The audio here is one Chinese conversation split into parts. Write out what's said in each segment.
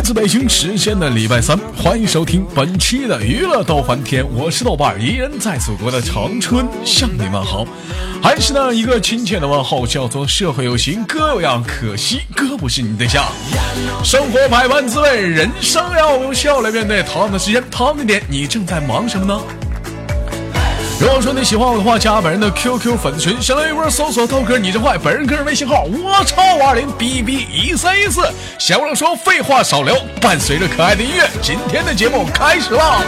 来自北京时间的礼拜三，欢迎收听本期的娱乐逗翻天，我是豆瓣，依然在祖国的长春向你们好，还是那一个亲切的问候，叫做社会有型哥有样，可惜哥不是你对象。生活百般滋味，人生要用笑来面对。同样的时间，同样的点，你正在忙什么呢？如果说你喜欢我的话，加本人的 QQ 粉丝群，相当于波搜索豆哥你真坏，本人个人微信号我超五二零 B B 一三一四。闲话少说，废话少聊，伴随着可爱的音乐，今天的节目开始啦！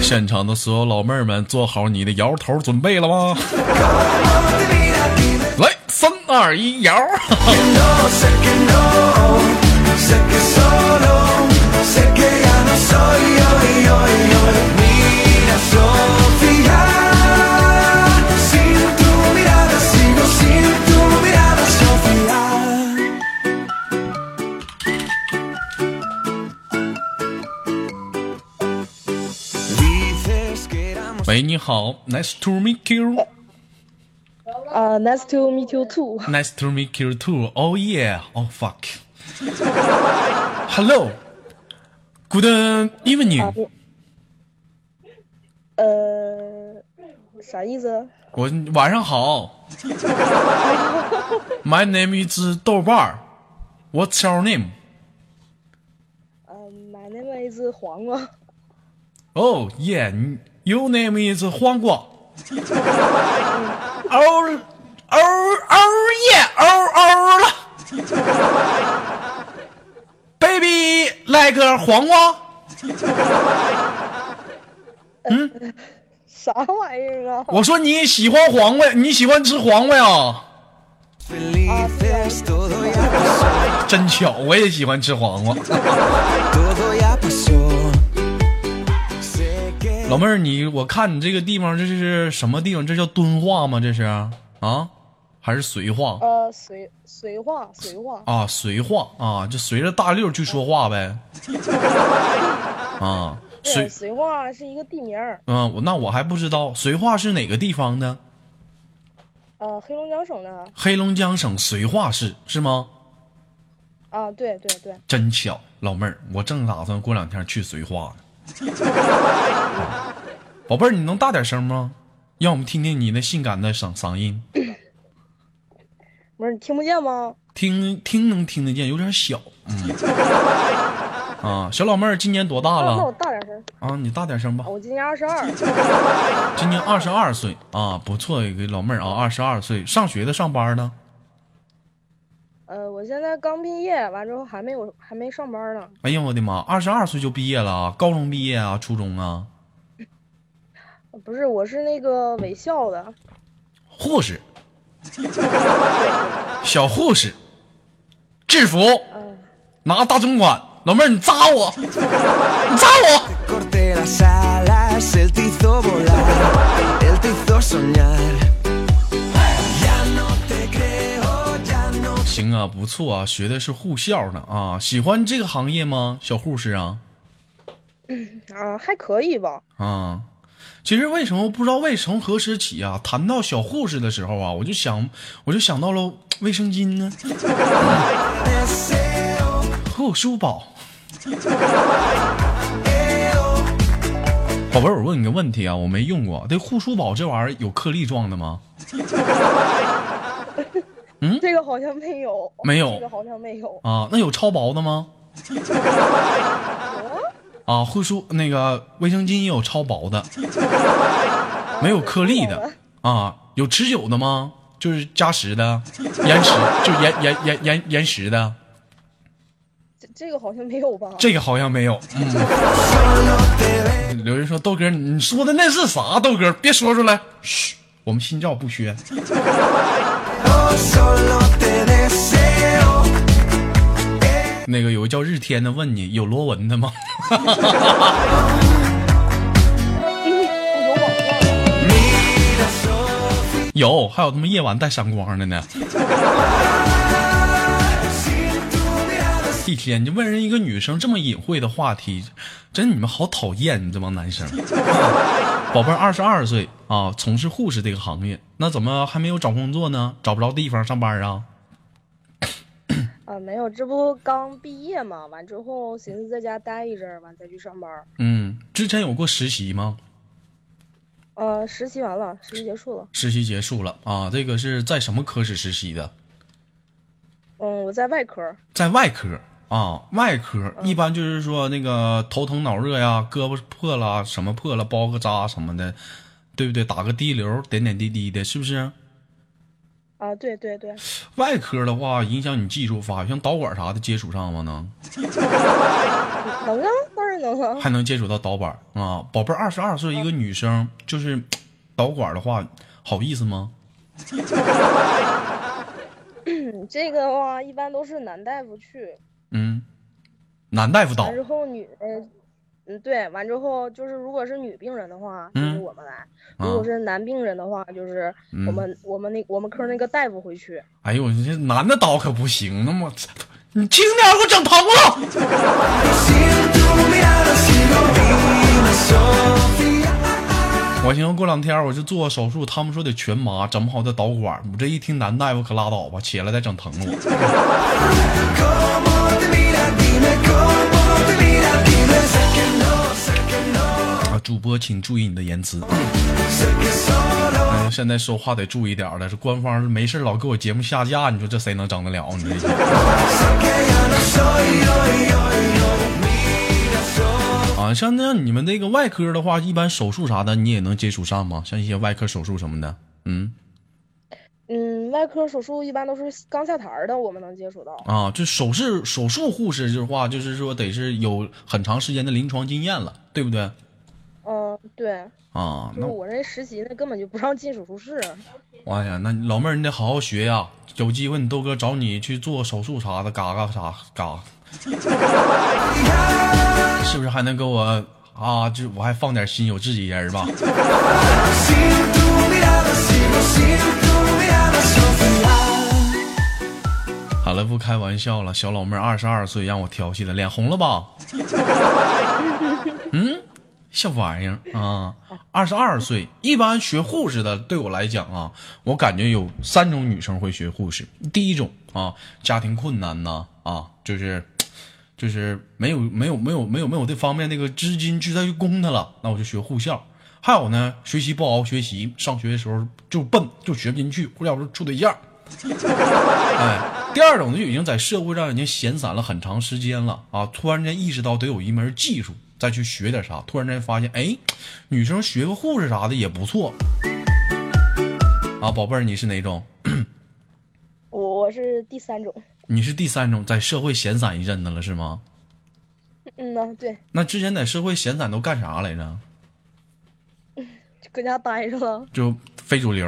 现场的所有老妹儿们，做好你的摇头准备了吗？来，三二一，摇！喂，你好，Nice to meet you。 啊、n i c e to meet you too。 Nice to meet you too. Oh yeah. Oh fuck. Hello. Good evening. 呃，啥意思？我晚上好。My name is 豆瓣儿。What's your name? 呃，My name is 黄瓜。 Oh yeah. Your name is 黄瓜。 哦哦哦耶哦哦了。Baby like 黄瓜。嗯啥玩意儿啊？我说你喜欢黄瓜，你喜欢吃黄瓜呀？真巧，我也喜欢吃黄瓜。老妹儿，你我看你这个地方，这是什么地方？这叫敦化吗？这是啊，还是绥化呃，绥绥化，绥化。啊？绥化啊，就随着大溜去说话呗。啊，对，绥绥化是一个地名儿，嗯，我那我还不知道绥化是哪个地方的？呃，黑龙江省的。黑龙江省绥化市是吗？啊，对对对。真巧，老妹儿，我正打算过两天去绥化呢。宝贝儿，你能大点声吗？让我们听听你那性感的嗓嗓音。不是你听不见吗？听听能听得见，有点小。嗯。啊，小老妹儿今年多大了，那我了？大点声。啊，你大点声吧。我今年二十二。今年二十二岁啊，不错，一个老妹儿啊，二十二岁，上学的上班呢？呃，我现在刚毕业，完之后还没有还没上班呢。哎呀，我的妈，二十二岁就毕业了啊？高中毕业啊？初中啊？呃不是，我是那个卫校的。护士，小护士，制服，嗯，拿大针管，老妹儿你扎我，你扎我。行啊，不错啊，学的是护校呢啊，喜欢这个行业吗？小护士啊啊，还可以吧。啊。其实为什么不知道为从何时起啊？谈到小护士的时候啊，我就想，我就想到了卫生巾呢. 护舒宝。宝贝儿，我问你个问题啊，我没用过，这护舒宝这玩意儿有颗粒状的吗？这个好像没有。没有这个好像没有。啊，那有超薄的吗？啊。啊，护舒那个卫生巾也有超薄的，没有颗粒的啊，有持久的吗？就是加时的，延时就延延延延延时的，这这个好像没有吧？这个好像没有。嗯，有人说豆哥，你说的那是啥？豆哥，别说出来，嘘，我们心照不宣。Oh. 那个有个叫日天的问你有螺纹的吗？有，还有他妈夜晚带闪光的呢。一天就问人一个女生这么隐晦的话题，真你们好讨厌，你这帮男生。宝贝儿，二十二岁啊，从事护士这个行业，那怎么还没有找工作呢？找不着地方上班啊？啊，没有，这不刚毕业嘛，完之后寻思在家待一阵儿，完再去上班。嗯，之前有过实习吗？呃，实习完了，实习结束了。实习结束了啊，这个是在什么科室实习的？嗯，我在外科。在外科啊，外科一般就是说那个头疼脑热呀，胳膊破了什么破了，包个扎什么的，对不对？打个滴流，点点滴滴的，是不是？啊，对对对，外科的话，影响你技术发育，像导管啥的接触上吗？能 能啊，当然能啊。还能接触到导管啊？宝贝儿，二十二岁一个女生，就是导管的话，好意思吗？嗯，这个的话一般都是男大夫去，嗯，男大夫导完之后女的，嗯，对，完之后就是如果是女病人的话，就是嗯我们来；啊如果是男病人的话，就是嗯我们、我们那我们科那个大夫回去。哎呦，你这男的倒可不行，那么你轻点，给我整疼了。我寻思过两天我就做手术，他们说得全麻，整不好得导管。我这一听男大夫可拉倒吧，起来再整疼了我。主播请注意你的言辞。哎，现在说话得注意点儿了，这官方没事老给我节目下架，你说这谁能整得了？你这啊，像那样你们那个外科的话，一般手术啥的你也能接触上吗？像一些外科手术什么的，嗯嗯，外科手术一般都是刚下台的，我们能接触到。啊，就手术手术护士的话，就是说得是有很长时间的临床经验了，对不对？嗯，对，啊，那我这实习那根本就不让进手术室。哎呀，那老妹儿你得好好学呀，有机会你豆哥找你去做手术啥的，嘎嘎啥嘎，是不是还能给我啊？就我还放点心，有自己人吧.好了，不开玩笑了，小老妹儿二十二岁，让我调戏的，脸红了吧？这，玩意儿啊，二十二岁，一般学护士的，对我来讲啊，我感觉有三种女生会学护士。第一种啊，家庭困难呐，啊，就是就是没有没有没有没有没有这方面那个资金去再去供他了，那我就学护校。还有呢，学习不好好学习，上学的时候就笨，就学不进去，或者是处对象。哎，第二种呢，就已经在社会上已经闲散了很长时间了啊，突然间意识到得有一门技术，再去学点啥，突然间发现，哎，女生学个护士啥的也不错。啊，宝贝儿，你是哪种？我我是第三种。你是第三种，在社会闲散一阵子了是吗？嗯呐，对，那之前在社会闲散都干啥来着？就搁家待着了。就非主流，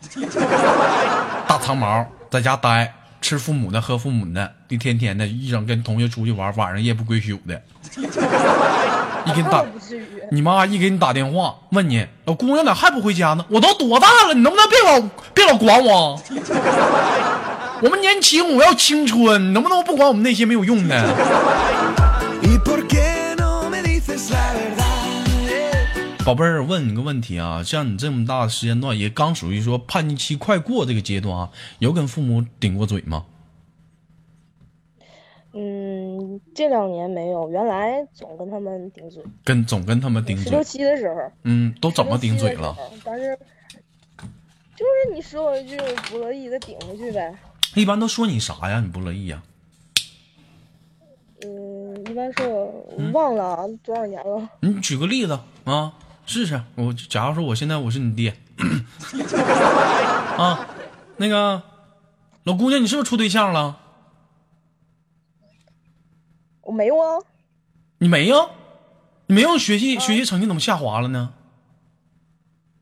大长毛，在家待，吃父母的，喝父母的，一天天的，一整跟同学出去玩，晚上夜不归宿的。一给你打。你妈一给你打电话问你，老姑娘咋还不回家呢？我都多大了，你能不能别老别老管我？我们年轻，我要青春，你能不能不管我们那些没有用的.宝贝儿，问你个问题啊，像你这么大的时间段，也刚属于说叛逆期快过这个阶段啊，有跟父母顶过嘴吗？嗯，这两年没有，原来总跟他们顶嘴。跟总跟他们顶嘴十六，七的时候，嗯，都怎么顶嘴了？但是就是你说一句不乐意再顶回去呗。一般都说你啥呀？你不乐意呀？嗯，一般说我忘了啊多少年了。你举个例子啊，试试。我假如说我现在我是你爹，啊，那个老姑娘，你是不是处对象了？我没有啊，你没有？你没有学习学习成绩怎么下滑了呢？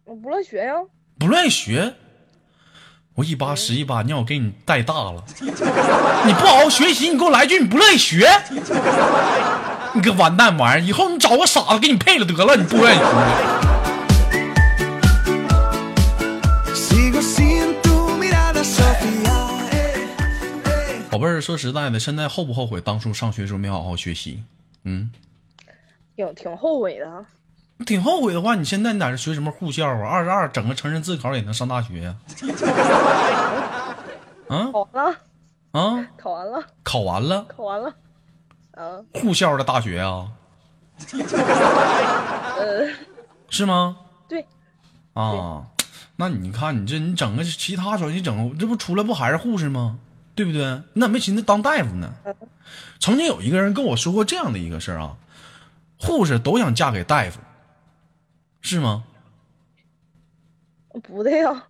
我不乐学呀。不乐意学，我一把屎一把尿给你带大了。你不好好学习，你给我来句你不乐意学，你个完蛋玩意儿！以后你找个傻子给你配了得了，你不愿意学。宝贝儿，说实在的，现在后不后悔当初上学的时候没好好学习？嗯，挺挺后悔的。挺后悔的话，你现在你在这学什么护校啊？二十二整个成人自考也能上大学呀、啊？考完了，啊考完了，考完了，考完了。嗯，护校的大学啊？呃，是吗？对，啊，那你看你这你整个其他专业整，这不出来不还是护士吗？对不对？你咋没寻思当大夫呢？曾经有一个人跟我说过这样的一个事儿啊，护士都想嫁给大夫，是吗？不对呀、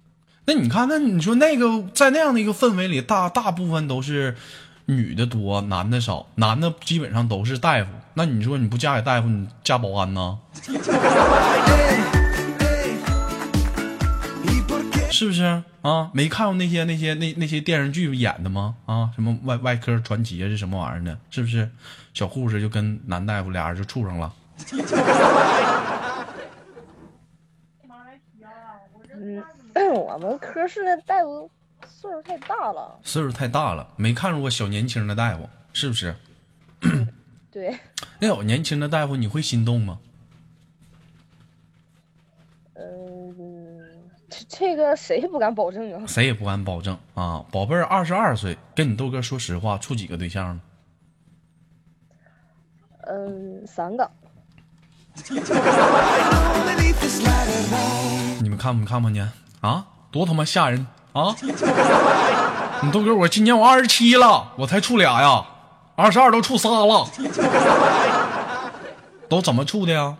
那你看，那你说那个在那样的一个氛围里，大大部分都是女的多，男的少，男的基本上都是大夫。那你说你不嫁给大夫，你嫁保安呢？是不是啊？没看过那些那些那那些电视剧演的吗？啊，什么外外科传奇啊，是什么玩意儿的？是不是？小护士就跟男大夫俩人就处上了。嗯，我们科室的大夫岁数太大了。岁数太大了，没看着过小年轻的大夫，是不是？对，那有年轻的大夫，你会心动吗？嗯，这这个谁也不敢保证啊。谁也不敢保证啊。宝贝儿，二十二岁，跟你豆哥说实话，处几个对象呢？嗯，三个。你们看没看没见啊？多他妈吓人啊！你豆哥，我今年我二十七了，我才处俩呀，二十二都处仨了，都怎么处的呀？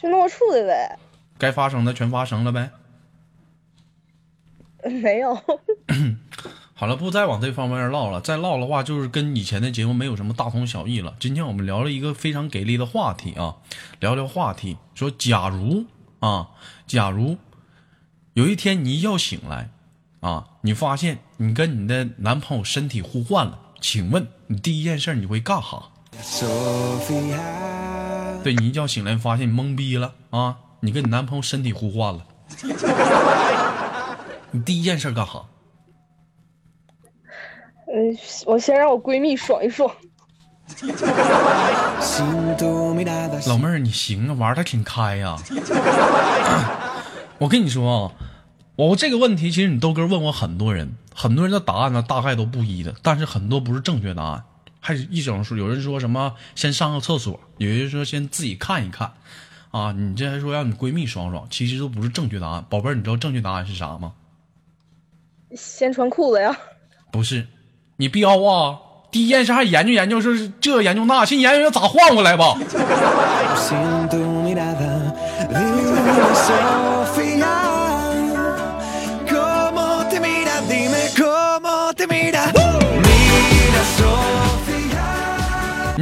就那么处的呗。该发生的全发生了呗。没有，好了，不再往这方面唠了，再唠的话就是跟以前的节目没有什么大同小异了。今天我们聊了一个非常给力的话题啊，聊聊话题，说假如啊，假如有一天你一觉醒来啊，你发现你跟你的男朋友身体互换了，请问你第一件事你会干哈？对你一觉醒来发现你懵逼了啊，你跟你男朋友身体互换了，你第一件事干哈？嗯，我先让我闺蜜爽一爽。老妹儿，你行啊，玩的挺开呀、我跟你说啊，我这个问题其实你豆哥问我很多人，很多人的答案呢大概都不一的，但是很多不是正确答案。还是一整说，有人说什么先上个厕所，有人说先自己看一看，啊，你这还说让你闺蜜爽爽，其实都不是正确答案。宝贝儿，你知道正确答案是啥吗？先穿裤子呀。不是，你彪啊！第一件事还研究研究，说是这研究那，先研究研究咋换过来吧。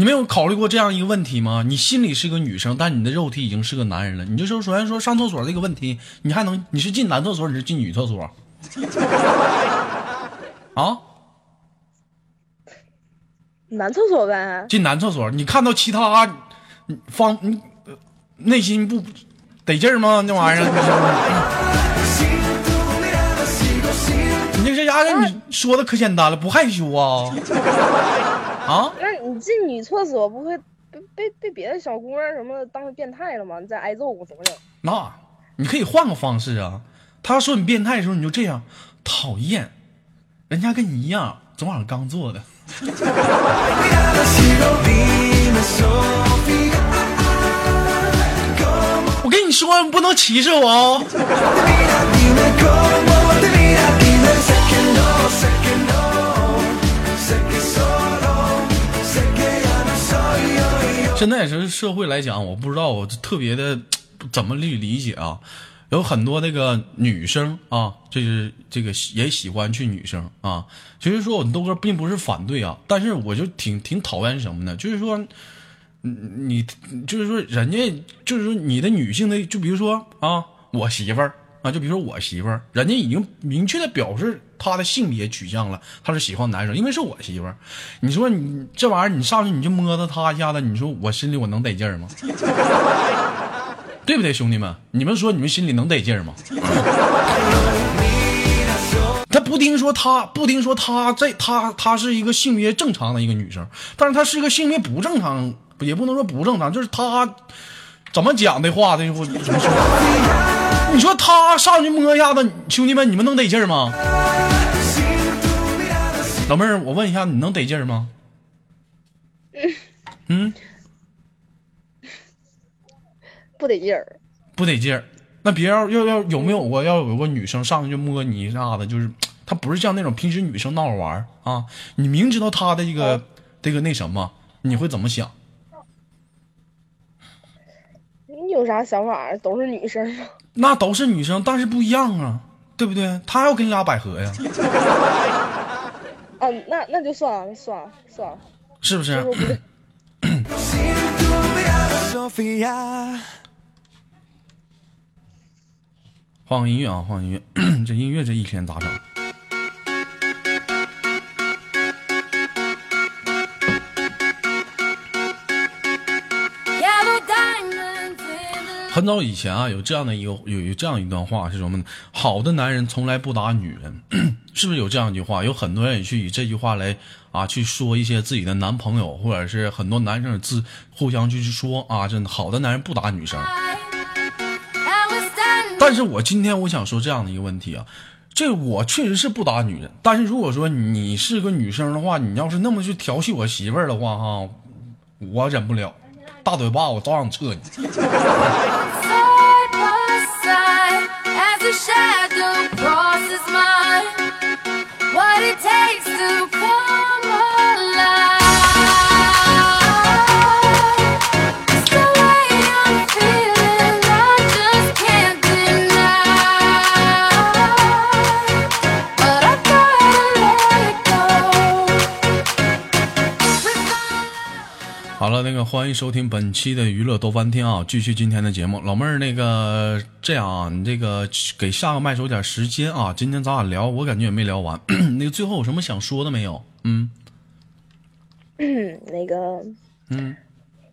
没有考虑过这样一个问题吗？你心里是个女生，但你的肉体已经是个男人了。你就说，首先说上厕所这个问题，你还能你是进男厕所，你是进女厕所？啊，男厕所呗。进男厕所，你看到其他你方你呃内心不得劲儿吗？那玩意儿 你这这家伙你说的可简单了，不害羞啊？啊？你进女厕所不会被被被别的小姑娘什么当成变态了吗？你再挨揍怎么整？那你可以换个方式啊。他说你变态的时候，你就这样，讨厌，人家跟你一样，昨晚上刚做的。我跟你说，你不能歧视我哦。现在也是社会来讲，我不知道我特别的怎么去理解啊。有很多那个女生啊，就是这个也喜欢去女生啊。其实说我豆哥并不是反对啊，但是我就挺挺讨厌什么呢？就是说，你就是说人家就是说你的女性的，就比如说啊，我媳妇儿就比如说我媳妇儿，人家已经明确的表示她的性别取向了，她是喜欢男生，因为是我媳妇儿。你说你这玩意儿，你上去你就摸她她一下子，你说我心里我能得劲儿吗？对不对，兄弟们？你们说你们心里能得劲儿吗？他不听说他不丁说他这她她是一个性别正常的一个女生，但是她是一个性别不正常，也不能说不正常，就是她怎么讲的话，这我怎么说？你说他上去摸一下子，兄弟们，你们能得劲儿吗？老妹儿，我问一下，你能得劲儿吗？嗯，不得劲儿。不得劲儿。那别要要要有没有过要有个女生上去就摸你一下子，就是她不是像那种平时女生闹着玩儿啊，你明知道她的这个、这个那什么，你会怎么想？你有啥想法？都是女生吗？那都是女生，但是不一样啊，对不对？他要跟你俩百合呀，嗯，那那就算了，算了，算了，是不是.换个 音乐啊，换个音乐，这音乐这一天咋整？很早以前啊，有这样的一个有有这样一段话是什么呢？好的男人从来不打女人，是不是有这样一句话？有很多人也去以这句话来啊去说一些自己的男朋友，或者是很多男生自互相去说啊，真的好的男人不打女生。但是我今天我想说这样的一个问题啊，这我确实是不打女人，但是如果说你是个女生的话，你要是那么去调戏我媳妇儿的话哈，我忍不了，大嘴巴我照样撤你。个欢迎收听本期的娱乐多翻天啊，继续今天的节目。老妹儿，那个这样啊，你这个给下个麦手点时间啊，今天咱俩聊，我感觉也没聊完。那个最后有什么想说的没有？嗯嗯，那个嗯，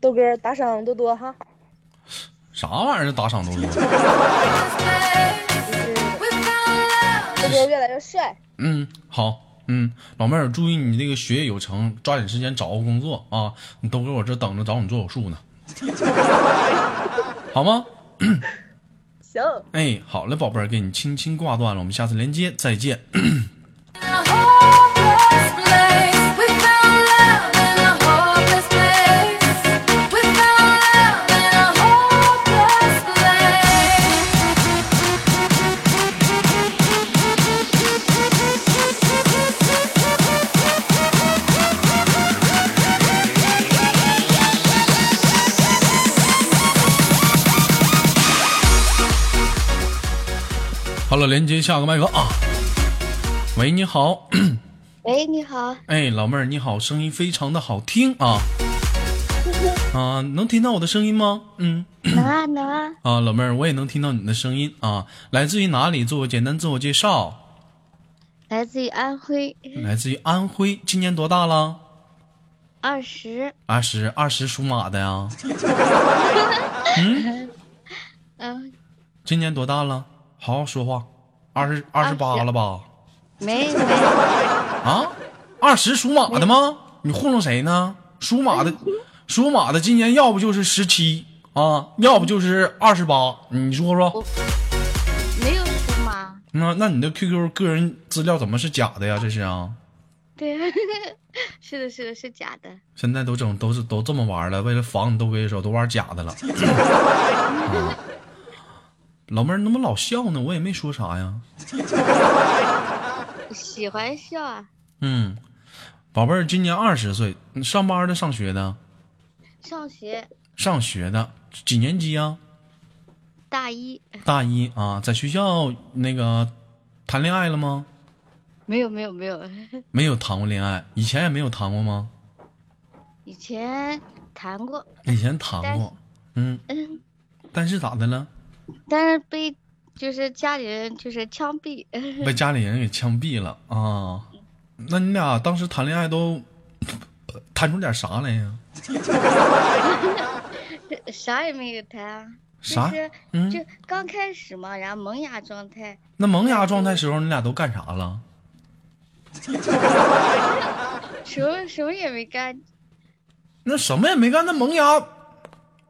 豆哥打赏多多哈，啥玩意儿打赏多多.豆哥越来越帅。嗯，好，嗯，老妹儿注意你这个学业有成，抓紧时间找个工作啊！你都搁我这等着找你做手术呢，好吗？行，哎，好嘞，宝贝儿，给你轻轻挂断了，我们下次连接再见。连接下个麦克啊。喂，你好，喂，你好，哎，老妹儿你好，声音非常的好听啊 啊，能听到我的声音吗？嗯能啊能啊，啊，老妹儿我也能听到你的声音啊，来自于哪里？做个简单自我介绍。来自于安徽，来自于安徽，今年多大了？二十，二十，二十属马的呀。嗯，今年多大了？好好说话。二十二十八了吧？没没，啊，二十属马的吗？你糊弄谁呢？属马的，属马的今年要不就是十七啊，要不就是二十八。你说说，没有属马，那那你的 QQ 个人资料怎么是假的呀？这是啊？对，是的，是的，是假的，现在都整都是都这么玩了，为了防你都跟你说都玩假的了。啊 老妹儿，你怎么老笑呢？我也没说啥呀。喜欢笑啊，嗯，宝贝儿，今年二十岁，你上班的、上学的？上学上学的，几年级啊？大一，大一啊，在学校那个谈恋爱了吗？没有没有没有，没有谈过恋爱，以前也没有谈过吗？以前谈过，以前谈过，嗯，嗯，但是咋的了？但是被就是家里人就是枪毙，被家里人给枪毙了啊？那你俩当时谈恋爱都谈出点啥来呀？啥也没有谈啊，啥就是嗯就刚开始嘛，然后萌芽状态，那萌芽状态时候，你俩都干啥了？什么什么也没干，那什么也没干，那萌芽，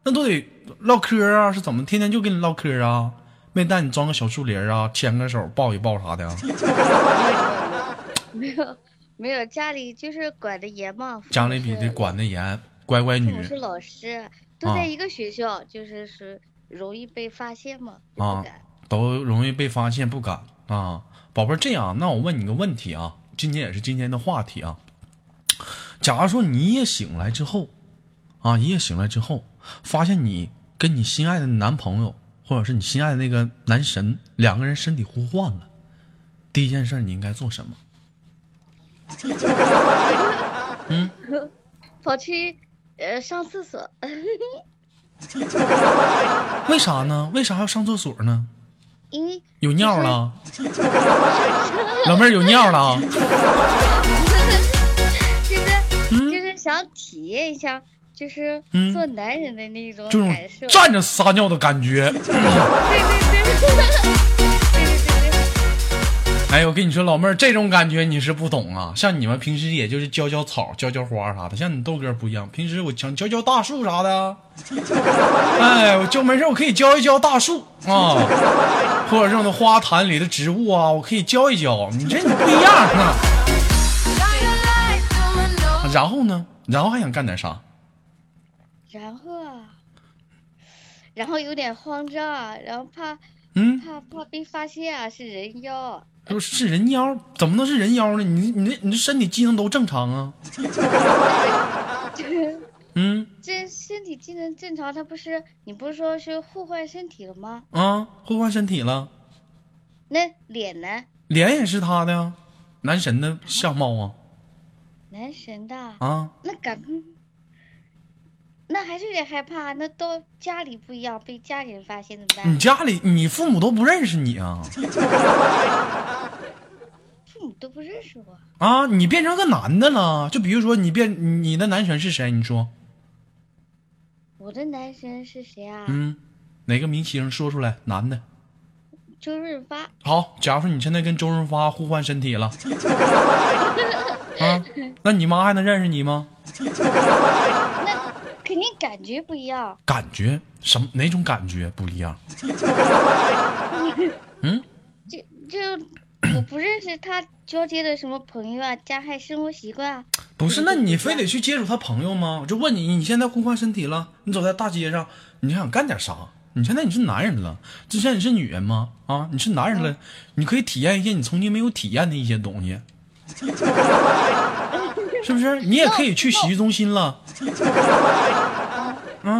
那都得唠嗑啊？是怎么天天就跟你唠嗑啊？没带你装个小树林啊，牵个手，抱一抱啥的啊？没有没有，家里就是管的严嘛。家里比这管的严，乖乖女父母是老师，都啊在一个学校，就是是容易被发现嘛，啊不敢。都容易被发现，不敢啊。宝贝儿，这样，那我问你个问题啊，今天也是今天的话题啊。假如说你一夜醒来之后，啊，一夜醒来之后，发现你跟你心爱的男朋友，或者是你心爱的那个男神，两个人身体互换了，第一件事你应该做什么？嗯跑去呃上厕所，为啥呢？为啥要上厕所呢？有尿了？老妹儿有尿了？就是就是想体验一下，就是做男人的那种感受，站着撒尿的感觉。对 对对，对对对对。哎，我跟你说，老妹儿，这种感觉你是不懂啊！像你们平时也就是浇浇草、浇浇花啥的，像你豆哥不一样，平时我想浇浇大树啥的。哎，我就没事，我可以浇一浇大树啊，或者这种花坛里的植物啊，我可以浇一浇。你这你不一样。然后呢？然后还想干点啥？然后啊，然后有点慌张啊，然后怕嗯，怕怕被发现啊，是人妖啊。不是是人妖，怎么能是人妖呢？你你这你这身体机能都正常啊。嗯这身体机能正常，他不是你不是说是互换身体了吗？啊，互换身体了。那脸呢？脸也是他的呀，男神的相貌啊男神的，啊！那敢，那还是有点害怕。那到家里不一样，被家里人发现怎么办？你家里你父母都不认识你啊 父母都不认识我，啊！你变成个男的了，就比如说你变你的男神是谁？你说，我的男神是谁啊？嗯，哪个明星说出来？男的。周润发。好，假如说你现在跟周润发互换身体了，啊，那你妈还能认识你吗？感觉不一样。感觉什么哪种感觉不一样？嗯就就我不认识他交接的什么朋友啊，家害生活习惯啊。不是，那你非得去接触他朋友吗？我就问你，你现在互换身体了，你走在大街上，你想干点啥？你现在你是男人了，之前你是女人吗？啊，你是男人了，你可以体验一些你曾经没有体验的一些东西，是不是？你也可以去洗浴中心了。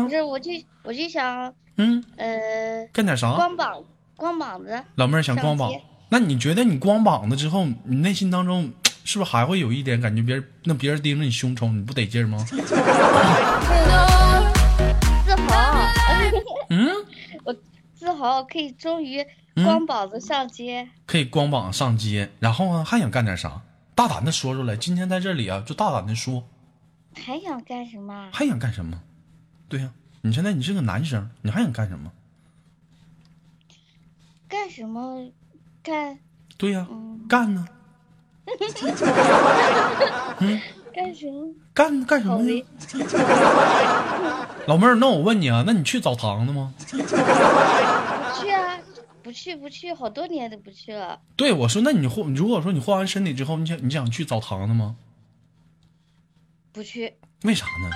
不是，我就我就想嗯，呃干点啥？光膀光膀子。老妹儿想光膀，那你觉得你光膀子之后，你内心当中是不是还会有一点感觉别人那别人盯着你胸瞅，你不得劲儿吗？自豪，嗯，我自豪可以终于嗯光膀子上街。可以光膀上街，然后呢还想干点啥？大胆的说出来，今天在这里啊，就大胆的说，还想干什么？啊还想干什么？对呀、你现在你是个男生，你还想干什么？干什么？干对呀、嗯干呢？干什么？干干什么呢？老妹儿，那我问你啊，那你去澡堂子吗？不 去啊，不去不去，好多年都不去了。对，我说，那你换，如果说你换完身体之后，你想你想去澡堂子吗？不去，为啥呢？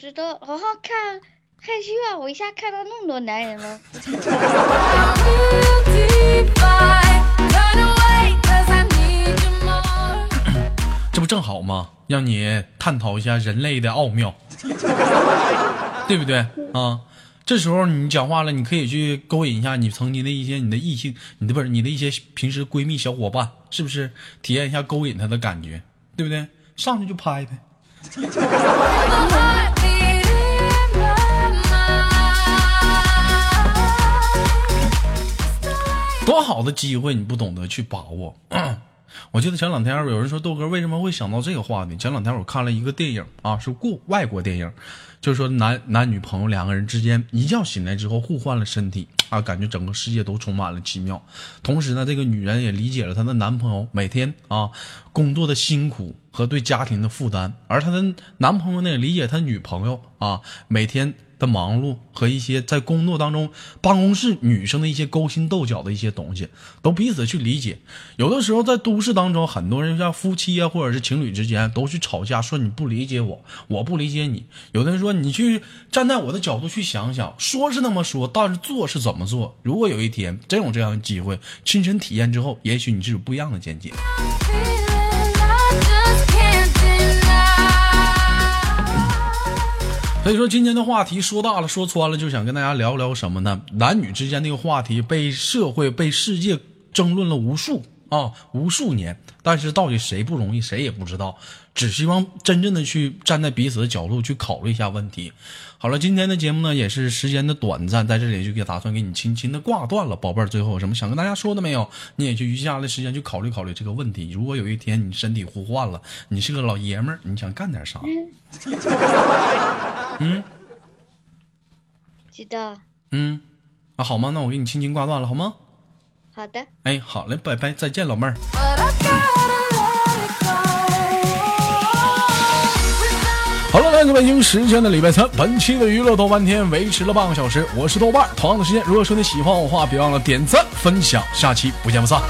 不知道，好好看害羞啊！我一下看到那么多男人了。这不正好吗？让你探讨一下人类的奥妙，对不对啊？这时候你讲话了，你可以去勾引一下你曾经的一些你的异性，你的不是你的一些平时闺蜜小伙伴，是不是？体验一下勾引她的感觉，对不对？上去就拍呗。多好的机会，你不懂得去把握。我记得前两天有人说豆哥为什么会想到这个话题？前两天我看了一个电影啊，是故外国电影，就是说男男女朋友两个人之间一觉醒来之后互换了身体啊，感觉整个世界都充满了奇妙。同时呢，这个女人也理解了她的男朋友每天啊工作的辛苦和对家庭的负担，而她的男朋友呢也理解她女朋友啊每天的忙碌和一些在工作当中办公室女生的一些勾心斗角的一些东西，都彼此去理解。有的时候在都市当中，很多人像夫妻啊，或者是情侣之间都去吵架，说你不理解我，我不理解你。有的人说你去站在我的角度去想想，说是那么说，但是做是怎么做？如果有一天真有这样的机会，亲身体验之后，也许你是有不一样的见解。所以说今天的话题说大了说穿了，就想跟大家聊聊什么呢？男女之间那个话题被社会被世界争论了无数啊无数年，但是到底谁不容易，谁也不知道。只希望真正的去站在彼此的角度去考虑一下问题。好了，今天的节目呢也是时间的短暂，在这里就给打算给你轻轻的挂断了，宝贝儿。最后有什么想跟大家说的没有？你也就余下的时间去考虑考虑这个问题。如果有一天你身体互换了，你是个老爷们儿，你想干点啥？嗯 知道，嗯，啊，好吗？那我给你轻轻挂断了，好吗？好的。哎，好嘞，拜拜，再见，老妹儿。好了，来自北京时间的礼拜三，本期的娱乐豆瓣天维持了半个小时，我是豆瓣儿。同样的时间，如果说你喜欢我的话，别忘了点赞分享，下期不见不散。